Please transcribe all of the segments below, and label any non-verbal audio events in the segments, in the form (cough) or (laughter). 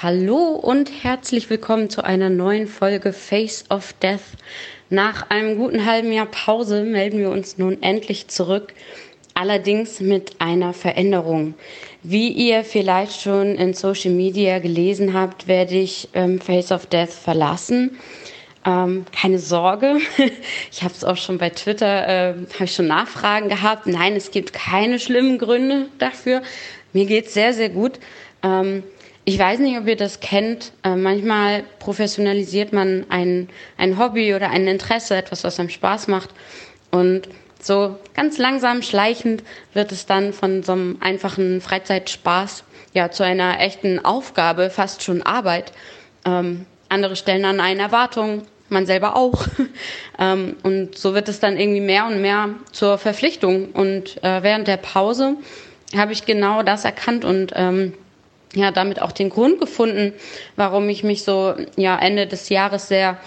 Hallo und herzlich willkommen zu einer neuen Folge Face of Death. Nach einem guten halben Jahr Pause melden wir uns nun endlich zurück, allerdings mit einer Veränderung. Wie ihr vielleicht schon in Social Media gelesen habt, werde ich ähm, Face of Death verlassen. Ähm, keine Sorge, (laughs) ich habe es auch schon bei Twitter, äh, habe ich schon Nachfragen gehabt. Nein, es gibt keine schlimmen Gründe dafür. Mir geht's sehr, sehr gut. Ähm, ich weiß nicht, ob ihr das kennt. Äh, manchmal professionalisiert man ein, ein Hobby oder ein Interesse, etwas, was einem Spaß macht. Und so ganz langsam, schleichend wird es dann von so einem einfachen Freizeitspaß ja zu einer echten Aufgabe, fast schon Arbeit. Ähm, andere stellen an eine Erwartung, man selber auch. (laughs) ähm, und so wird es dann irgendwie mehr und mehr zur Verpflichtung. Und äh, während der Pause habe ich genau das erkannt und ähm, ja damit auch den Grund gefunden, warum ich mich so ja Ende des Jahres sehr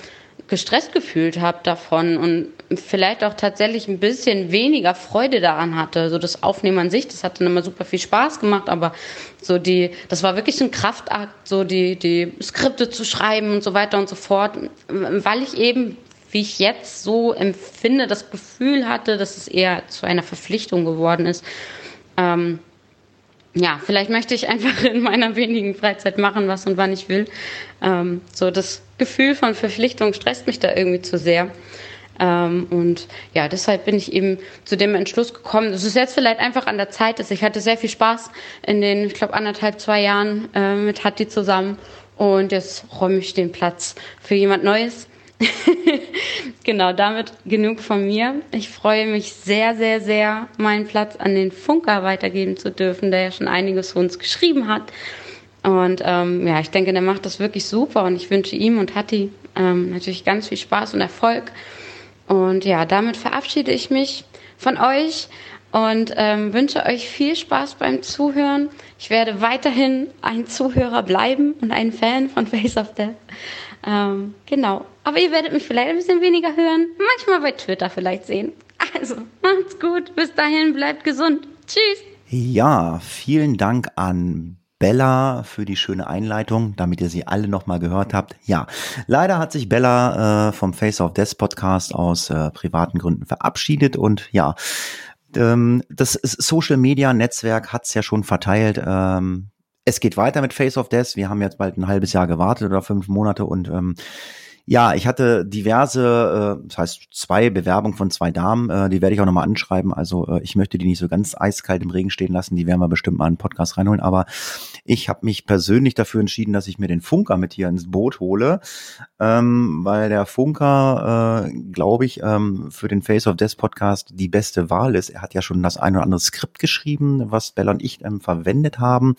gestresst gefühlt habe davon und vielleicht auch tatsächlich ein bisschen weniger Freude daran hatte. So das Aufnehmen an sich, das hat dann immer super viel Spaß gemacht, aber so die, das war wirklich ein Kraftakt, so die, die Skripte zu schreiben und so weiter und so fort, weil ich eben, wie ich jetzt so empfinde, das Gefühl hatte, dass es eher zu einer Verpflichtung geworden ist. Ähm, ja, vielleicht möchte ich einfach in meiner wenigen Freizeit machen, was und wann ich will. Ähm, so das Gefühl von Verpflichtung stresst mich da irgendwie zu sehr. Ähm, und ja, deshalb bin ich eben zu dem Entschluss gekommen. Es ist jetzt vielleicht einfach an der Zeit, dass ich hatte sehr viel Spaß in den, ich glaube, anderthalb, zwei Jahren äh, mit Hatti zusammen. Und jetzt räume ich den Platz für jemand Neues. (laughs) genau, damit genug von mir. Ich freue mich sehr, sehr, sehr, meinen Platz an den Funker weitergeben zu dürfen, der ja schon einiges für uns geschrieben hat. Und ähm, ja, ich denke, der macht das wirklich super und ich wünsche ihm und Hatti ähm, natürlich ganz viel Spaß und Erfolg. Und ja, damit verabschiede ich mich von euch und ähm, wünsche euch viel Spaß beim Zuhören. Ich werde weiterhin ein Zuhörer bleiben und ein Fan von Face of Death. Ähm, genau. Aber ihr werdet mich vielleicht ein bisschen weniger hören. Manchmal bei Twitter vielleicht sehen. Also, macht's gut. Bis dahin, bleibt gesund. Tschüss. Ja, vielen Dank an Bella für die schöne Einleitung, damit ihr sie alle nochmal gehört habt. Ja, leider hat sich Bella äh, vom Face of Death Podcast aus äh, privaten Gründen verabschiedet und ja, ähm, das Social Media Netzwerk hat's ja schon verteilt. Ähm, es geht weiter mit Face of Death. Wir haben jetzt bald ein halbes Jahr gewartet oder fünf Monate und ähm, ja, ich hatte diverse, äh, das heißt zwei Bewerbungen von zwei Damen, äh, die werde ich auch nochmal anschreiben. Also äh, ich möchte die nicht so ganz eiskalt im Regen stehen lassen, die werden wir bestimmt mal einen Podcast reinholen. Aber ich habe mich persönlich dafür entschieden, dass ich mir den Funker mit hier ins Boot hole, ähm, weil der Funker, äh, glaube ich, ähm, für den Face of Death Podcast die beste Wahl ist. Er hat ja schon das ein oder andere Skript geschrieben, was Bella und ich ähm, verwendet haben.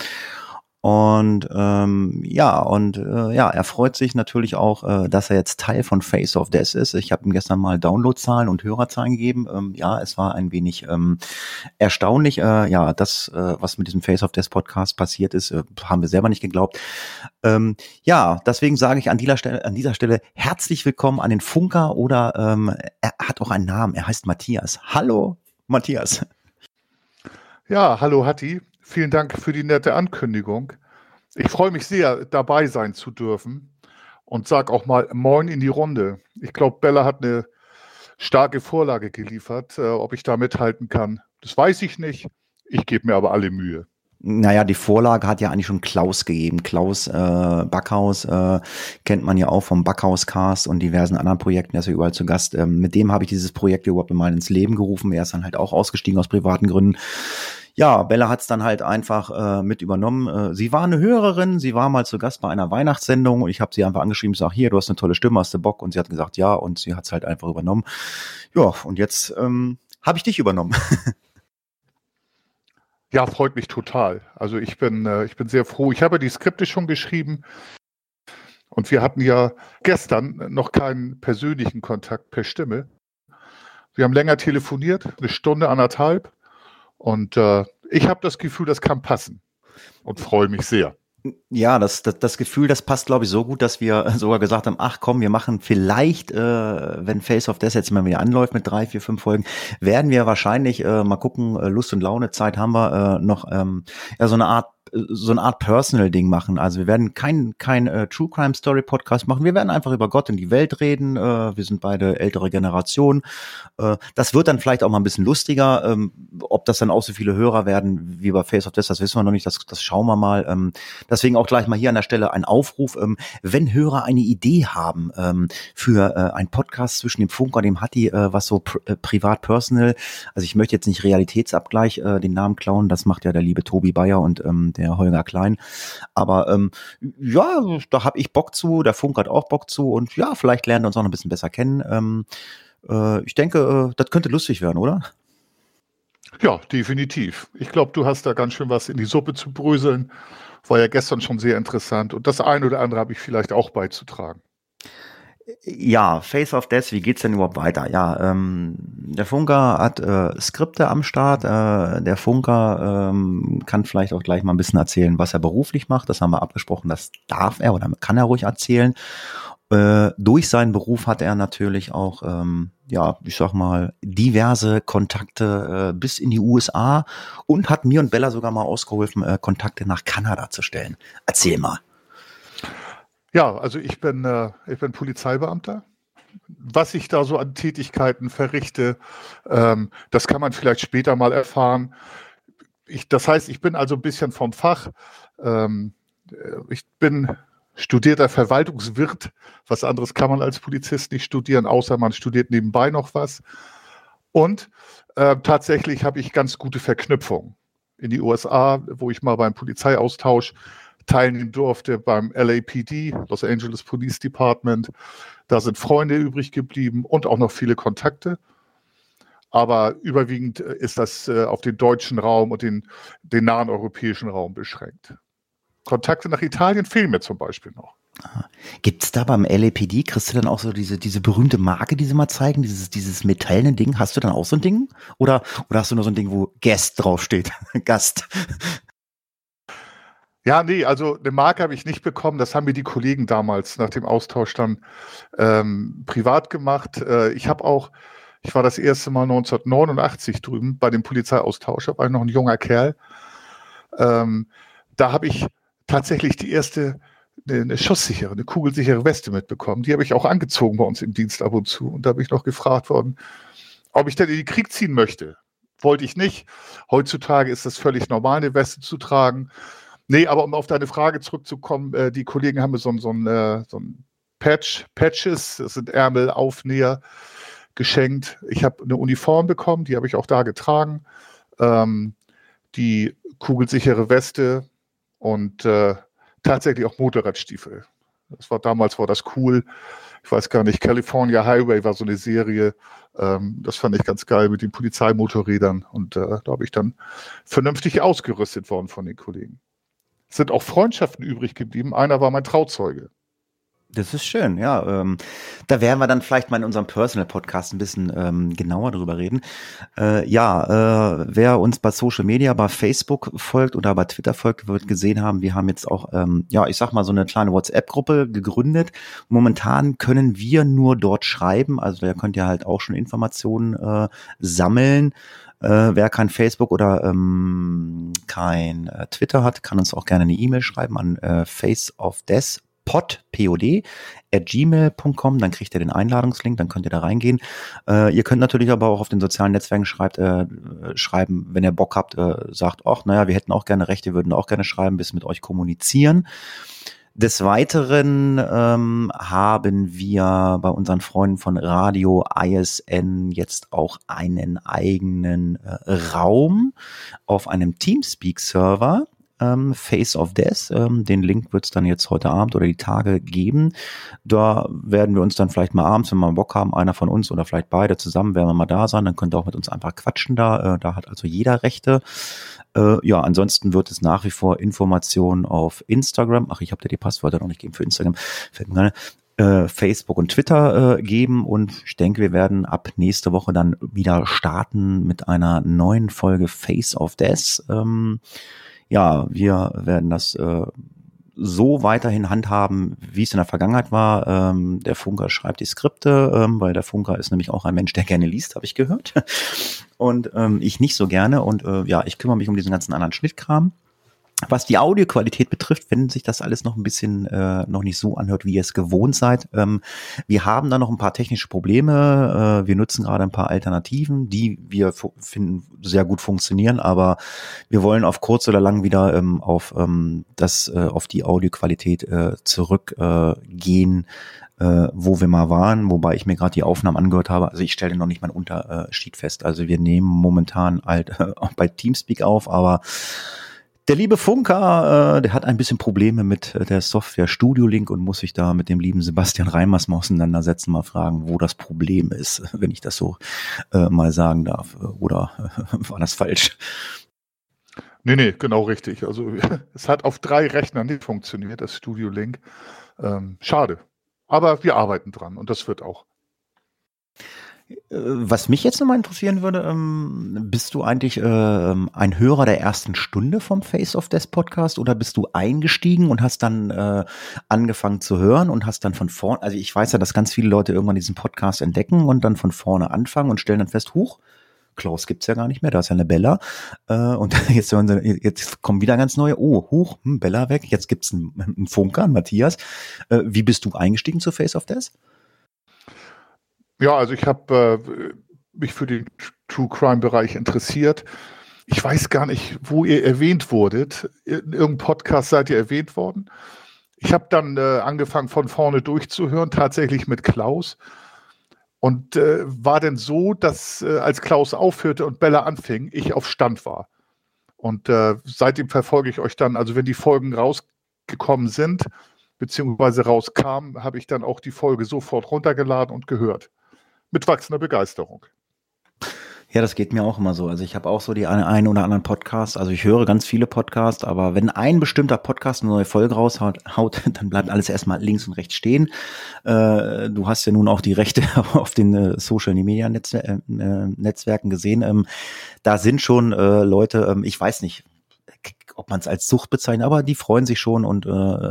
Und ähm, ja, und äh, ja, er freut sich natürlich auch, äh, dass er jetzt Teil von Face of Death ist. Ich habe ihm gestern mal Downloadzahlen und Hörerzahlen gegeben. Ähm, ja, es war ein wenig ähm, erstaunlich. Äh, ja, das, äh, was mit diesem Face of Death Podcast passiert ist, äh, haben wir selber nicht geglaubt. Ähm, ja, deswegen sage ich an dieser Stelle, an dieser Stelle herzlich willkommen an den Funker oder ähm, er hat auch einen Namen. Er heißt Matthias. Hallo, Matthias. Ja, hallo Hatti. Vielen Dank für die nette Ankündigung. Ich freue mich sehr, dabei sein zu dürfen und sage auch mal Moin in die Runde. Ich glaube, Bella hat eine starke Vorlage geliefert. Äh, ob ich da mithalten kann, das weiß ich nicht. Ich gebe mir aber alle Mühe. Naja, die Vorlage hat ja eigentlich schon Klaus gegeben. Klaus äh, Backhaus äh, kennt man ja auch vom Backhaus-Cast und diversen anderen Projekten, er ist ja überall zu Gast. Ähm, mit dem habe ich dieses Projekt überhaupt mal ins Leben gerufen. Er ist dann halt auch ausgestiegen aus privaten Gründen ja, Bella hat's dann halt einfach äh, mit übernommen. Äh, sie war eine Hörerin, sie war mal zu Gast bei einer Weihnachtssendung und ich habe sie einfach angeschrieben, sag hier, du hast eine tolle Stimme, hast du Bock? Und sie hat gesagt, ja, und sie hat's halt einfach übernommen. Ja, und jetzt ähm, habe ich dich übernommen. (laughs) Ja, freut mich total. Also ich bin, äh, ich bin sehr froh. Ich habe die Skripte schon geschrieben und wir hatten ja gestern noch keinen persönlichen Kontakt per Stimme. Wir haben länger telefoniert, eine Stunde, anderthalb. Und äh, ich habe das Gefühl, das kann passen und freue mich sehr. Ja, das, das, das Gefühl, das passt, glaube ich, so gut, dass wir (laughs) sogar gesagt haben, ach komm, wir machen vielleicht, äh, wenn Face of Death jetzt mal wieder anläuft mit drei, vier, fünf Folgen, werden wir wahrscheinlich äh, mal gucken, äh, Lust und Laune, Zeit haben wir, äh, noch ähm, ja, so eine Art so eine Art Personal-Ding machen. Also wir werden kein, kein äh, True Crime Story Podcast machen. Wir werden einfach über Gott und die Welt reden. Äh, wir sind beide ältere Generation. Äh, das wird dann vielleicht auch mal ein bisschen lustiger. Ähm, ob das dann auch so viele Hörer werden wie bei Face of Death, das wissen wir noch nicht. Das, das schauen wir mal. Ähm, deswegen auch gleich mal hier an der Stelle ein Aufruf. Ähm, wenn Hörer eine Idee haben ähm, für äh, ein Podcast zwischen dem Funker, dem Hatti, äh, was so pr äh, privat personal, also ich möchte jetzt nicht Realitätsabgleich äh, den Namen klauen, das macht ja der liebe Tobi Bayer und ähm, der Holger Klein. Aber ähm, ja, da habe ich Bock zu, der Funk hat auch Bock zu und ja, vielleicht lernen wir uns auch noch ein bisschen besser kennen. Ähm, äh, ich denke, äh, das könnte lustig werden, oder? Ja, definitiv. Ich glaube, du hast da ganz schön was in die Suppe zu bröseln. War ja gestern schon sehr interessant. Und das eine oder andere habe ich vielleicht auch beizutragen. Ja, Face of Death, wie geht's denn überhaupt weiter? Ja, ähm, der Funker hat äh, Skripte am Start. Äh, der Funker ähm, kann vielleicht auch gleich mal ein bisschen erzählen, was er beruflich macht. Das haben wir abgesprochen, das darf er oder kann er ruhig erzählen. Äh, durch seinen Beruf hat er natürlich auch, ähm, ja, ich sag mal, diverse Kontakte äh, bis in die USA und hat mir und Bella sogar mal ausgeholfen, äh, Kontakte nach Kanada zu stellen. Erzähl mal. Ja, also ich bin, äh, ich bin Polizeibeamter. Was ich da so an Tätigkeiten verrichte, ähm, das kann man vielleicht später mal erfahren. Ich, das heißt, ich bin also ein bisschen vom Fach. Ähm, äh, ich bin studierter Verwaltungswirt. Was anderes kann man als Polizist nicht studieren, außer man studiert nebenbei noch was. Und äh, tatsächlich habe ich ganz gute Verknüpfungen in die USA, wo ich mal beim Polizeiaustausch teilnehmen durfte beim LAPD, Los Angeles Police Department. Da sind Freunde übrig geblieben und auch noch viele Kontakte. Aber überwiegend äh, ist das äh, auf den deutschen Raum und den, den nahen europäischen Raum beschränkt. Kontakte nach Italien fehlen mir zum Beispiel noch. Gibt es da beim LAPD, kriegst du dann auch so diese, diese berühmte Marke, die sie mal zeigen, dieses, dieses metallene Ding? Hast du dann auch so ein Ding? Oder, oder hast du nur so ein Ding, wo Guest draufsteht? (laughs) Gast. Ja, nee, also eine Marke habe ich nicht bekommen. Das haben mir die Kollegen damals nach dem Austausch dann ähm, privat gemacht. Äh, ich habe auch, ich war das erste Mal 1989 drüben bei dem Polizeiaustausch, war ich noch ein junger Kerl. Ähm, da habe ich tatsächlich die erste eine schusssichere, eine kugelsichere Weste mitbekommen. Die habe ich auch angezogen bei uns im Dienst ab und zu. Und da bin ich noch gefragt worden, ob ich denn in den Krieg ziehen möchte. Wollte ich nicht. Heutzutage ist das völlig normal, eine Weste zu tragen. Nee, aber um auf deine Frage zurückzukommen, äh, die Kollegen haben mir so, so, ein, äh, so ein Patch, Patches, das sind Ärmel, Aufnäher, geschenkt. Ich habe eine Uniform bekommen, die habe ich auch da getragen. Ähm, die kugelsichere Weste und äh, tatsächlich auch Motorradstiefel. Das war damals war das cool. Ich weiß gar nicht, California Highway war so eine Serie. Ähm, das fand ich ganz geil mit den Polizeimotorrädern. Und äh, da habe ich dann vernünftig ausgerüstet worden von den Kollegen sind auch Freundschaften übrig geblieben. Einer war mein Trauzeuge. Das ist schön, ja. Ähm, da werden wir dann vielleicht mal in unserem Personal Podcast ein bisschen ähm, genauer drüber reden. Äh, ja, äh, wer uns bei Social Media, bei Facebook folgt oder bei Twitter folgt, wird gesehen haben, wir haben jetzt auch, ähm, ja, ich sag mal, so eine kleine WhatsApp-Gruppe gegründet. Momentan können wir nur dort schreiben, also da könnt ihr halt auch schon Informationen äh, sammeln. Äh, wer kein Facebook oder ähm, kein äh, Twitter hat, kann uns auch gerne eine E-Mail schreiben an äh, faceofdeath at gmail.com, dann kriegt ihr den Einladungslink, dann könnt ihr da reingehen. Äh, ihr könnt natürlich aber auch auf den sozialen Netzwerken schreibt, äh, schreiben, wenn ihr Bock habt, äh, sagt, ach, naja, wir hätten auch gerne Rechte, würden auch gerne schreiben, bis mit euch kommunizieren. Des Weiteren ähm, haben wir bei unseren Freunden von Radio ISN jetzt auch einen eigenen äh, Raum auf einem Teamspeak-Server. Ähm, Face of Death. Ähm, den Link wird es dann jetzt heute Abend oder die Tage geben. Da werden wir uns dann vielleicht mal abends, wenn wir Bock haben, einer von uns oder vielleicht beide zusammen, werden wir mal da sein. Dann könnt ihr auch mit uns einfach quatschen da. Äh, da hat also jeder Rechte. Äh, ja, ansonsten wird es nach wie vor Informationen auf Instagram. Ach, ich habe dir die Passwörter noch nicht gegeben für Instagram. Äh, Facebook und Twitter äh, geben und ich denke, wir werden ab nächste Woche dann wieder starten mit einer neuen Folge Face of Death. Ähm, ja, wir werden das äh, so weiterhin handhaben, wie es in der Vergangenheit war. Ähm, der Funker schreibt die Skripte, ähm, weil der Funker ist nämlich auch ein Mensch, der gerne liest, habe ich gehört. (laughs) Und ähm, ich nicht so gerne. Und äh, ja, ich kümmere mich um diesen ganzen anderen Schnittkram. Was die Audioqualität betrifft, wenn sich das alles noch ein bisschen äh, noch nicht so anhört, wie ihr es gewohnt seid, ähm, wir haben da noch ein paar technische Probleme. Äh, wir nutzen gerade ein paar Alternativen, die wir finden sehr gut funktionieren, aber wir wollen auf kurz oder lang wieder ähm, auf ähm, das äh, auf die Audioqualität äh, zurückgehen, äh, äh, wo wir mal waren, wobei ich mir gerade die Aufnahmen angehört habe. Also ich stelle noch nicht mein Unterschied fest. Also wir nehmen momentan halt (laughs) äh, bei Teamspeak auf, aber der liebe Funker, äh, der hat ein bisschen Probleme mit äh, der Software Studio Link und muss sich da mit dem lieben Sebastian Reimers mal auseinandersetzen, mal fragen, wo das Problem ist, (laughs) wenn ich das so äh, mal sagen darf. Oder äh, (laughs) war das falsch? Nee, nee, genau richtig. Also (laughs) es hat auf drei Rechnern nicht funktioniert, das Studio Link. Ähm, schade. Aber wir arbeiten dran und das wird auch. Was mich jetzt nochmal interessieren würde, ähm, bist du eigentlich äh, ein Hörer der ersten Stunde vom Face of Death Podcast oder bist du eingestiegen und hast dann äh, angefangen zu hören und hast dann von vorne, also ich weiß ja, dass ganz viele Leute irgendwann diesen Podcast entdecken und dann von vorne anfangen und stellen dann fest, huch, Klaus gibt's ja gar nicht mehr, da ist ja eine Bella. Äh, und (laughs) jetzt, jetzt kommen wieder ganz neue, oh, huch, hm, Bella weg, jetzt gibt's einen, einen Funker, einen Matthias. Äh, wie bist du eingestiegen zu Face of Death? Ja, also ich habe äh, mich für den True Crime Bereich interessiert. Ich weiß gar nicht, wo ihr erwähnt wurdet. In irgendeinem Podcast seid ihr erwähnt worden. Ich habe dann äh, angefangen von vorne durchzuhören, tatsächlich mit Klaus. Und äh, war denn so, dass äh, als Klaus aufhörte und Bella anfing, ich auf Stand war. Und äh, seitdem verfolge ich euch dann, also wenn die Folgen rausgekommen sind, beziehungsweise rauskamen, habe ich dann auch die Folge sofort runtergeladen und gehört mit wachsender Begeisterung. Ja, das geht mir auch immer so. Also ich habe auch so die einen oder anderen Podcasts. Also ich höre ganz viele Podcasts, aber wenn ein bestimmter Podcast eine neue Folge raushaut, haut, (laughs) dann bleibt alles erstmal links und rechts stehen. Äh, du hast ja nun auch die Rechte (laughs) auf den äh, Social Media Netz, äh, Netzwerken gesehen. Ähm, da sind schon äh, Leute, ähm, ich weiß nicht, ob man es als Sucht bezeichnet, aber die freuen sich schon und äh,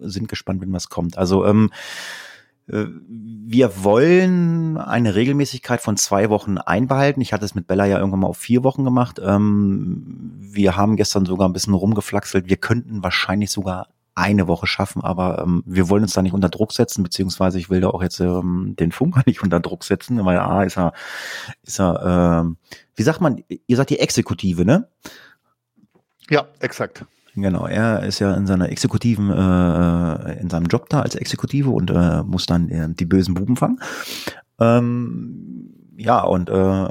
sind gespannt, wenn was kommt. Also ähm, äh, wir wollen eine Regelmäßigkeit von zwei Wochen einbehalten. Ich hatte es mit Bella ja irgendwann mal auf vier Wochen gemacht. Ähm, wir haben gestern sogar ein bisschen rumgeflaxelt. Wir könnten wahrscheinlich sogar eine Woche schaffen, aber ähm, wir wollen uns da nicht unter Druck setzen, beziehungsweise ich will da auch jetzt ähm, den Funker (laughs) nicht unter Druck setzen, weil A ist er, ist er, äh, wie sagt man, ihr sagt die Exekutive, ne? Ja, exakt. Genau, er ist ja in seiner Exekutiven, äh, in seinem Job da als Exekutive und äh, muss dann äh, die bösen Buben fangen. Ähm, ja, und äh,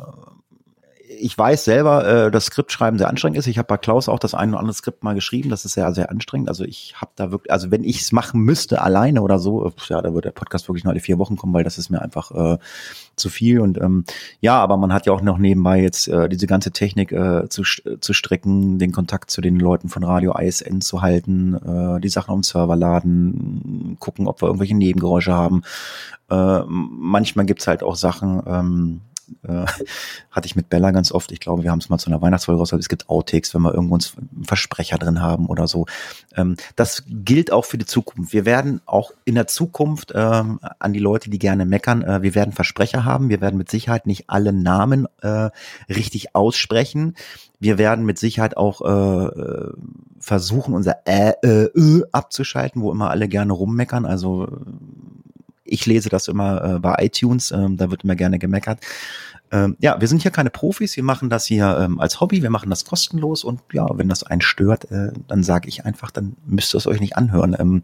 ich weiß selber, äh, dass Skriptschreiben sehr anstrengend ist. Ich habe bei Klaus auch das ein oder andere Skript mal geschrieben. Das ist sehr, sehr anstrengend. Also ich habe da wirklich, also wenn ich es machen müsste alleine oder so, ja, da würde der Podcast wirklich nur alle vier Wochen kommen, weil das ist mir einfach äh, zu viel. Und ähm, ja, aber man hat ja auch noch nebenbei jetzt äh, diese ganze Technik äh, zu, zu strecken, den Kontakt zu den Leuten von Radio ISN zu halten, äh, die Sachen auf dem Server laden, gucken, ob wir irgendwelche Nebengeräusche haben. Äh, manchmal gibt's halt auch Sachen, ähm, äh, hatte ich mit Bella ganz oft. Ich glaube, wir haben es mal zu einer Weihnachtsfolge rausgehört. Es gibt Outtakes, wenn wir irgendwo einen Versprecher drin haben oder so. Ähm, das gilt auch für die Zukunft. Wir werden auch in der Zukunft ähm, an die Leute, die gerne meckern, äh, wir werden Versprecher haben. Wir werden mit Sicherheit nicht alle Namen äh, richtig aussprechen. Wir werden mit Sicherheit auch äh, versuchen, unser äh, äh, äh abzuschalten, wo immer alle gerne rummeckern. Also ich lese das immer äh, bei iTunes, ähm, da wird immer gerne gemeckert. Ähm, ja, wir sind hier keine Profis, wir machen das hier ähm, als Hobby, wir machen das kostenlos und ja, wenn das einen stört, äh, dann sage ich einfach, dann müsst ihr es euch nicht anhören. Ähm,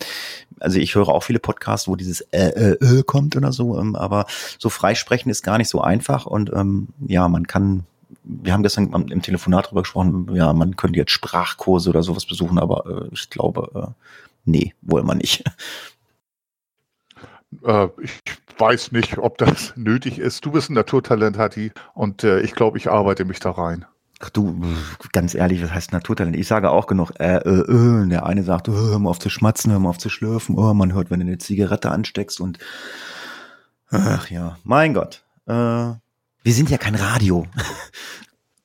also ich höre auch viele Podcasts, wo dieses äh, äh, äh kommt oder so, ähm, aber so freisprechen ist gar nicht so einfach und ähm, ja, man kann wir haben gestern im Telefonat darüber gesprochen, ja, man könnte jetzt Sprachkurse oder sowas besuchen, aber äh, ich glaube, äh, nee, wollen wir nicht. Äh, ich weiß nicht, ob das (laughs) nötig ist. Du bist ein Naturtalent, Hatti, und äh, ich glaube, ich arbeite mich da rein. Ach du, ganz ehrlich, was heißt Naturtalent? Ich sage auch genug, äh, äh, äh. Der eine sagt, oh, hör mal auf zu schmatzen, hör mal auf zu schlürfen. Oh, man hört, wenn du eine Zigarette ansteckst und ach ja, mein Gott. Äh, wir sind ja kein Radio. (laughs)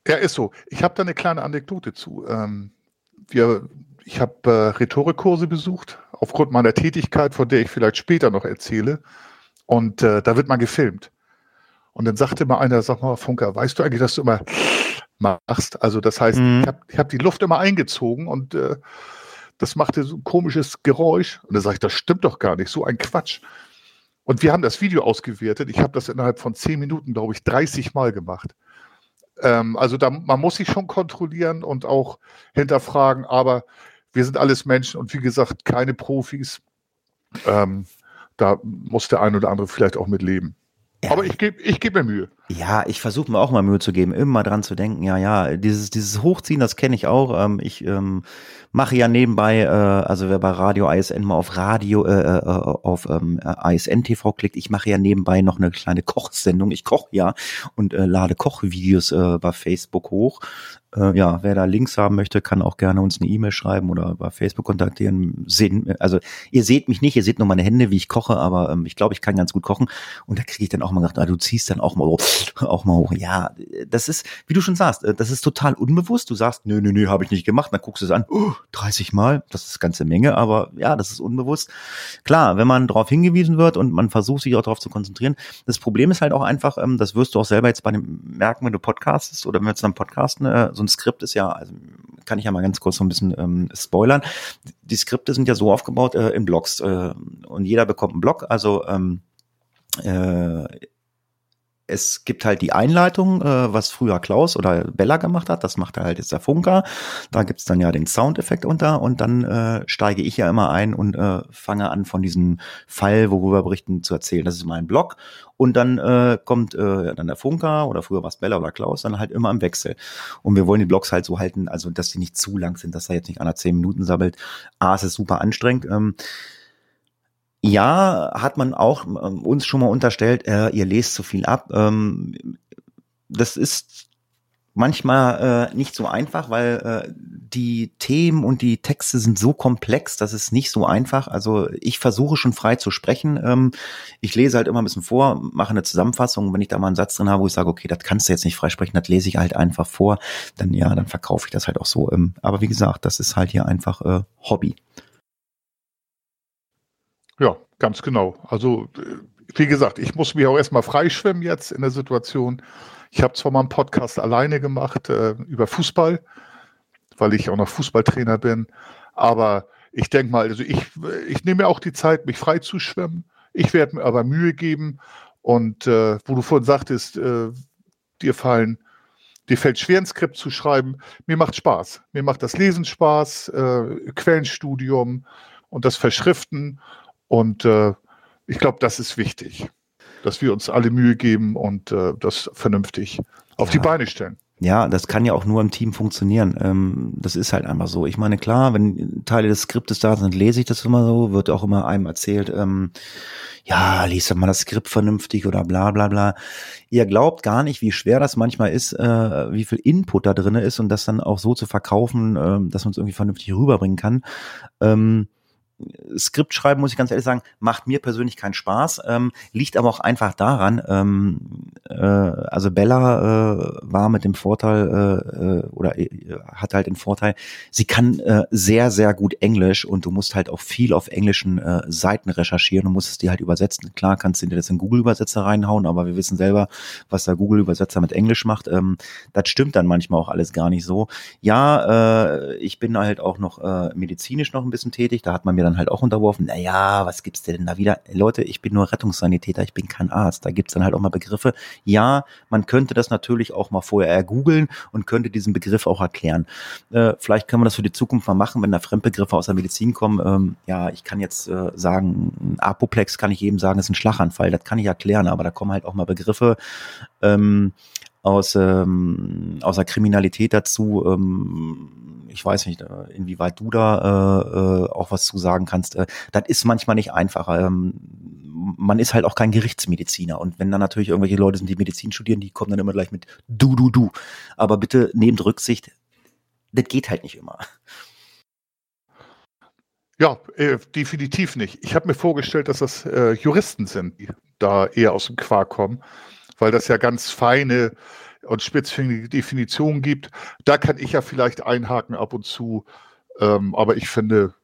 Ja, ist so. Ich habe da eine kleine Anekdote zu. Ähm, wir, ich habe äh, Rhetorikkurse besucht, aufgrund meiner Tätigkeit, von der ich vielleicht später noch erzähle. Und äh, da wird man gefilmt. Und dann sagte mal einer, sag mal, Funker, weißt du eigentlich, dass du immer machst? Also das heißt, mhm. ich habe hab die Luft immer eingezogen und äh, das machte so ein komisches Geräusch. Und dann sage ich, das stimmt doch gar nicht, so ein Quatsch. Und wir haben das Video ausgewertet. Ich habe das innerhalb von zehn Minuten, glaube ich, 30 Mal gemacht. Ähm, also da, man muss sich schon kontrollieren und auch hinterfragen, aber wir sind alles Menschen und wie gesagt, keine Profis. Ähm, da muss der ein oder andere vielleicht auch mit leben. Ja. Aber ich gebe ich geb mir Mühe. Ja, ich versuche mir auch mal Mühe zu geben, immer dran zu denken, ja, ja, dieses, dieses Hochziehen, das kenne ich auch. Ähm, ich ähm, mache ja nebenbei, äh, also wer bei Radio ISN mal auf Radio, äh, äh auf ähm, ISN TV klickt, ich mache ja nebenbei noch eine kleine Kochsendung. Ich koche ja und äh, lade Kochvideos äh, bei Facebook hoch. Äh, ja, wer da Links haben möchte, kann auch gerne uns eine E-Mail schreiben oder bei Facebook kontaktieren. Sehen, also ihr seht mich nicht, ihr seht nur meine Hände, wie ich koche, aber ähm, ich glaube, ich kann ganz gut kochen. Und da kriege ich dann auch mal gedacht, ah, du ziehst dann auch mal, auch mal hoch. Ja, das ist, wie du schon sagst, äh, das ist total unbewusst. Du sagst, nö, nö, nö, habe ich nicht gemacht. Dann guckst du es an, oh, 30 Mal, das ist ganze Menge, aber ja, das ist unbewusst. Klar, wenn man darauf hingewiesen wird und man versucht, sich auch darauf zu konzentrieren. Das Problem ist halt auch einfach, ähm, das wirst du auch selber jetzt bei dem merken, wenn du podcastest oder wenn wir jetzt dann podcasten, äh, so ein Skript ist ja, also kann ich ja mal ganz kurz so ein bisschen ähm, spoilern. Die Skripte sind ja so aufgebaut äh, in Blogs äh, und jeder bekommt einen Blog, also ähm, äh, es gibt halt die Einleitung, äh, was früher Klaus oder Bella gemacht hat. Das macht halt jetzt der Funker. Da gibt's dann ja den Soundeffekt unter und dann äh, steige ich ja immer ein und äh, fange an, von diesem Fall, worüber berichten, zu erzählen. Das ist mein Blog. Und dann äh, kommt äh, dann der Funker oder früher war es Bella oder Klaus, dann halt immer im Wechsel. Und wir wollen die Blogs halt so halten, also dass die nicht zu lang sind, dass er jetzt nicht einer zehn Minuten sabbelt. A, es ist super anstrengend. Ähm, ja, hat man auch ähm, uns schon mal unterstellt, äh, ihr lest zu viel ab. Ähm, das ist manchmal äh, nicht so einfach, weil äh, die Themen und die Texte sind so komplex, dass es nicht so einfach. Also ich versuche schon frei zu sprechen. Ähm, ich lese halt immer ein bisschen vor, mache eine Zusammenfassung. Wenn ich da mal einen Satz drin habe, wo ich sage, okay, das kannst du jetzt nicht frei sprechen, das lese ich halt einfach vor, dann ja, dann verkaufe ich das halt auch so. Ähm, aber wie gesagt, das ist halt hier einfach äh, Hobby. Ganz genau. Also, äh, wie gesagt, ich muss mich auch erstmal freischwimmen jetzt in der Situation. Ich habe zwar mal einen Podcast alleine gemacht äh, über Fußball, weil ich auch noch Fußballtrainer bin, aber ich denke mal, also ich, ich nehme mir auch die Zeit, mich frei zu schwimmen. Ich werde mir aber Mühe geben und äh, wo du vorhin sagtest, äh, dir fallen dir fällt schwer, ein Skript zu schreiben. Mir macht Spaß. Mir macht das Lesen Spaß, äh, Quellenstudium und das Verschriften. Und äh, ich glaube, das ist wichtig, dass wir uns alle Mühe geben und äh, das vernünftig auf ja. die Beine stellen. Ja, das kann ja auch nur im Team funktionieren. Ähm, das ist halt einfach so. Ich meine, klar, wenn Teile des Skriptes da sind, lese ich das immer so, wird auch immer einem erzählt, ähm, ja, liest doch mal das Skript vernünftig oder bla bla bla. Ihr glaubt gar nicht, wie schwer das manchmal ist, äh, wie viel Input da drin ist und das dann auch so zu verkaufen, äh, dass man es irgendwie vernünftig rüberbringen kann. Ähm, Skript schreiben, muss ich ganz ehrlich sagen, macht mir persönlich keinen Spaß, ähm, liegt aber auch einfach daran, ähm, äh, also Bella äh, war mit dem Vorteil äh, äh oder äh, hat halt den Vorteil, sie kann äh, sehr, sehr gut Englisch und du musst halt auch viel auf englischen äh, Seiten recherchieren und musst es dir halt übersetzen. Klar kannst du dir das in Google-Übersetzer reinhauen, aber wir wissen selber, was der Google-Übersetzer mit Englisch macht. Ähm, das stimmt dann manchmal auch alles gar nicht so. Ja, äh, ich bin halt auch noch äh, medizinisch noch ein bisschen tätig, da hat man mir dann halt auch unterworfen, naja, was gibt's denn da wieder? Leute, ich bin nur Rettungssanitäter, ich bin kein Arzt. Da gibt's dann halt auch mal Begriffe. Ja, man könnte das natürlich auch mal vorher googeln und könnte diesen Begriff auch erklären. Äh, vielleicht können wir das für die Zukunft mal machen, wenn da Fremdbegriffe aus der Medizin kommen. Ähm, ja, ich kann jetzt äh, sagen, Apoplex kann ich jedem sagen, ist ein Schlaganfall. Das kann ich erklären, aber da kommen halt auch mal Begriffe. Ähm, aus, ähm, aus der Kriminalität dazu. Ähm, ich weiß nicht, äh, inwieweit du da äh, äh, auch was zu sagen kannst. Äh, das ist manchmal nicht einfacher. Ähm, man ist halt auch kein Gerichtsmediziner. Und wenn dann natürlich irgendwelche Leute sind, die Medizin studieren, die kommen dann immer gleich mit du, du, du. Aber bitte nehmt Rücksicht, das geht halt nicht immer. Ja, äh, definitiv nicht. Ich habe mir vorgestellt, dass das äh, Juristen sind, die da eher aus dem Quark kommen, weil das ja ganz feine und spitzfindige Definitionen gibt. Da kann ich ja vielleicht einhaken ab und zu. Ähm, aber ich finde,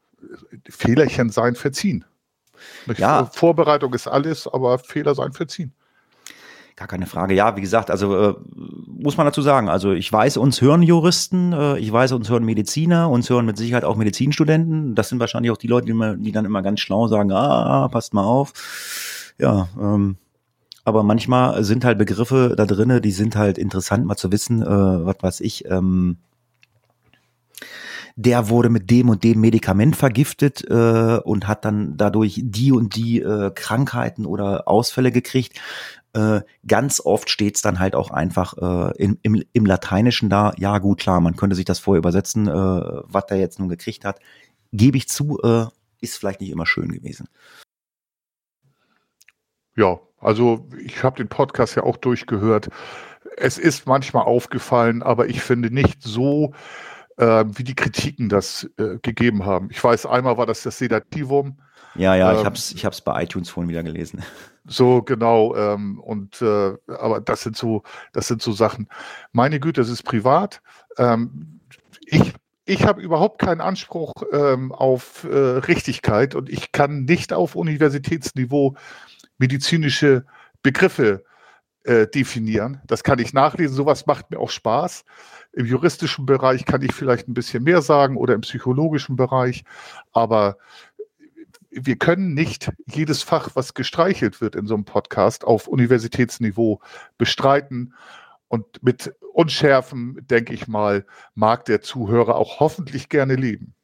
Fehlerchen seien verziehen. Ja. Vorbereitung ist alles, aber Fehler seien verziehen. Gar keine Frage. Ja, wie gesagt, also äh, muss man dazu sagen, also ich weiß, uns hören Juristen, äh, ich weiß, uns hören Mediziner, uns hören mit Sicherheit auch Medizinstudenten. Das sind wahrscheinlich auch die Leute, die, immer, die dann immer ganz schlau sagen, ah, passt mal auf. Ja, ähm, aber manchmal sind halt Begriffe da drinne, die sind halt interessant mal zu wissen, äh, was weiß ich, ähm, der wurde mit dem und dem Medikament vergiftet äh, und hat dann dadurch die und die äh, Krankheiten oder Ausfälle gekriegt. Äh, ganz oft steht's dann halt auch einfach äh, im, im, im Lateinischen da, ja gut, klar, man könnte sich das vorher übersetzen, äh, was der jetzt nun gekriegt hat. Gebe ich zu, äh, ist vielleicht nicht immer schön gewesen. Ja, also ich habe den Podcast ja auch durchgehört. Es ist manchmal aufgefallen, aber ich finde nicht so, äh, wie die Kritiken das äh, gegeben haben. Ich weiß, einmal war das das Sedativum. Ja, ja, ähm, ich habe es ich hab's bei iTunes vorhin wieder gelesen. (laughs) So, genau. Ähm, und äh, aber das sind so, das sind so Sachen. Meine Güte, das ist privat. Ähm, ich ich habe überhaupt keinen Anspruch ähm, auf äh, Richtigkeit und ich kann nicht auf Universitätsniveau medizinische Begriffe äh, definieren. Das kann ich nachlesen. Sowas macht mir auch Spaß. Im juristischen Bereich kann ich vielleicht ein bisschen mehr sagen oder im psychologischen Bereich. Aber wir können nicht jedes Fach, was gestreichelt wird in so einem Podcast, auf Universitätsniveau bestreiten. Und mit Unschärfen, denke ich mal, mag der Zuhörer auch hoffentlich gerne leben.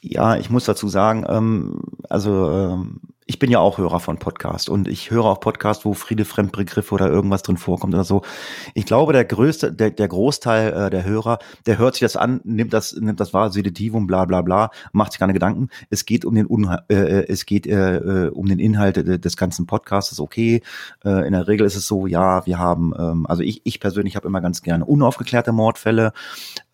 Ja, ich muss dazu sagen, ähm, also ähm, ich bin ja auch Hörer von Podcast und ich höre auch Podcast, wo Friede Fremdbegriffe oder irgendwas drin vorkommt oder so. Ich glaube, der größte, der, der Großteil äh, der Hörer, der hört sich das an, nimmt das, nimmt das wahr, Sedativum, bla bla bla, macht sich keine Gedanken. Es geht um den Unha äh, äh es geht äh, äh, um den Inhalt des ganzen Podcasts, okay. Äh, in der Regel ist es so, ja, wir haben, ähm, also ich, ich persönlich habe immer ganz gerne unaufgeklärte Mordfälle.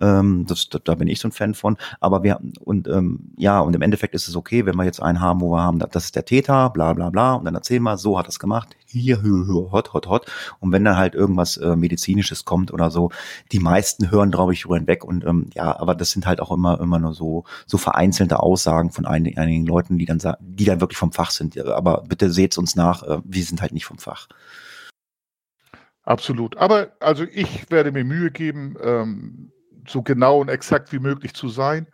Ähm, das, da, da bin ich so ein Fan von. Aber wir und ähm, ja, und im Endeffekt ist es okay, wenn wir jetzt einen haben, wo wir haben, das ist der Täter Täter, bla bla bla, und dann erzähl mal, so hat es gemacht, hier, hö, hö, hot, hot, hot. Und wenn dann halt irgendwas äh, Medizinisches kommt oder so, die meisten hören, glaube ich, hinweg. Und ähm, ja, aber das sind halt auch immer, immer nur so, so vereinzelte Aussagen von einigen, einigen Leuten, die dann sagen, die dann wirklich vom Fach sind. Aber bitte seht's uns nach, äh, wir sind halt nicht vom Fach. Absolut. Aber also ich werde mir Mühe geben, ähm, so genau und exakt wie möglich zu sein.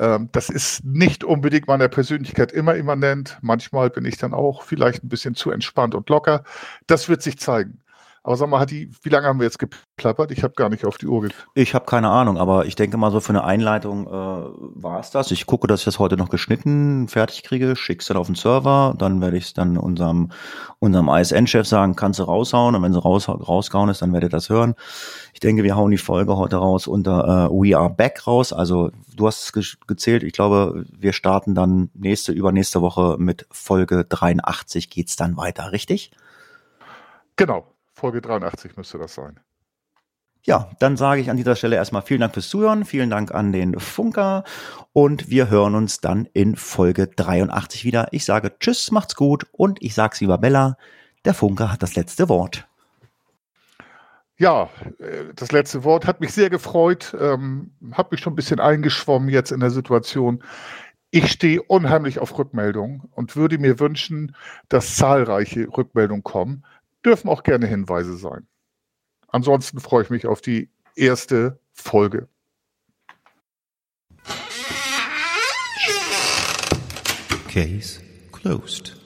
Ähm, das ist nicht unbedingt meiner Persönlichkeit immer immanent. Manchmal bin ich dann auch vielleicht ein bisschen zu entspannt und locker. Das wird sich zeigen. Aber sag mal, Hatti, wie lange haben wir jetzt geplappert? Ich habe gar nicht auf die Uhr geguckt. Ich habe keine Ahnung, aber ich denke mal so für eine Einleitung äh, war es das. Ich gucke, dass ich das heute noch geschnitten fertig kriege, schick's dann auf den Server, dann werde ich es dann unserem unserem ISN-Chef sagen, kannst du raushauen und wenn sie raus, rausgehauen ist, dann werdet ihr das hören. Ich denke, wir hauen die Folge heute raus unter äh, We Are Back raus. Also du hast es ge gezählt. Ich glaube, wir starten dann nächste, übernächste Woche mit Folge 83 geht's dann weiter, richtig? Genau. Folge 83 müsste das sein. Ja, dann sage ich an dieser Stelle erstmal vielen Dank fürs Zuhören, vielen Dank an den Funker und wir hören uns dann in Folge 83 wieder. Ich sage Tschüss, macht's gut und ich sag's lieber Bella, der Funker hat das letzte Wort. Ja, äh, das letzte Wort hat mich sehr gefreut, ähm, habe mich schon ein bisschen eingeschwommen jetzt in der Situation. Ich stehe unheimlich auf Rückmeldungen und würde mir wünschen, dass zahlreiche Rückmeldungen kommen dürfen auch gerne Hinweise sein. Ansonsten freue ich mich auf die erste Folge. Case closed.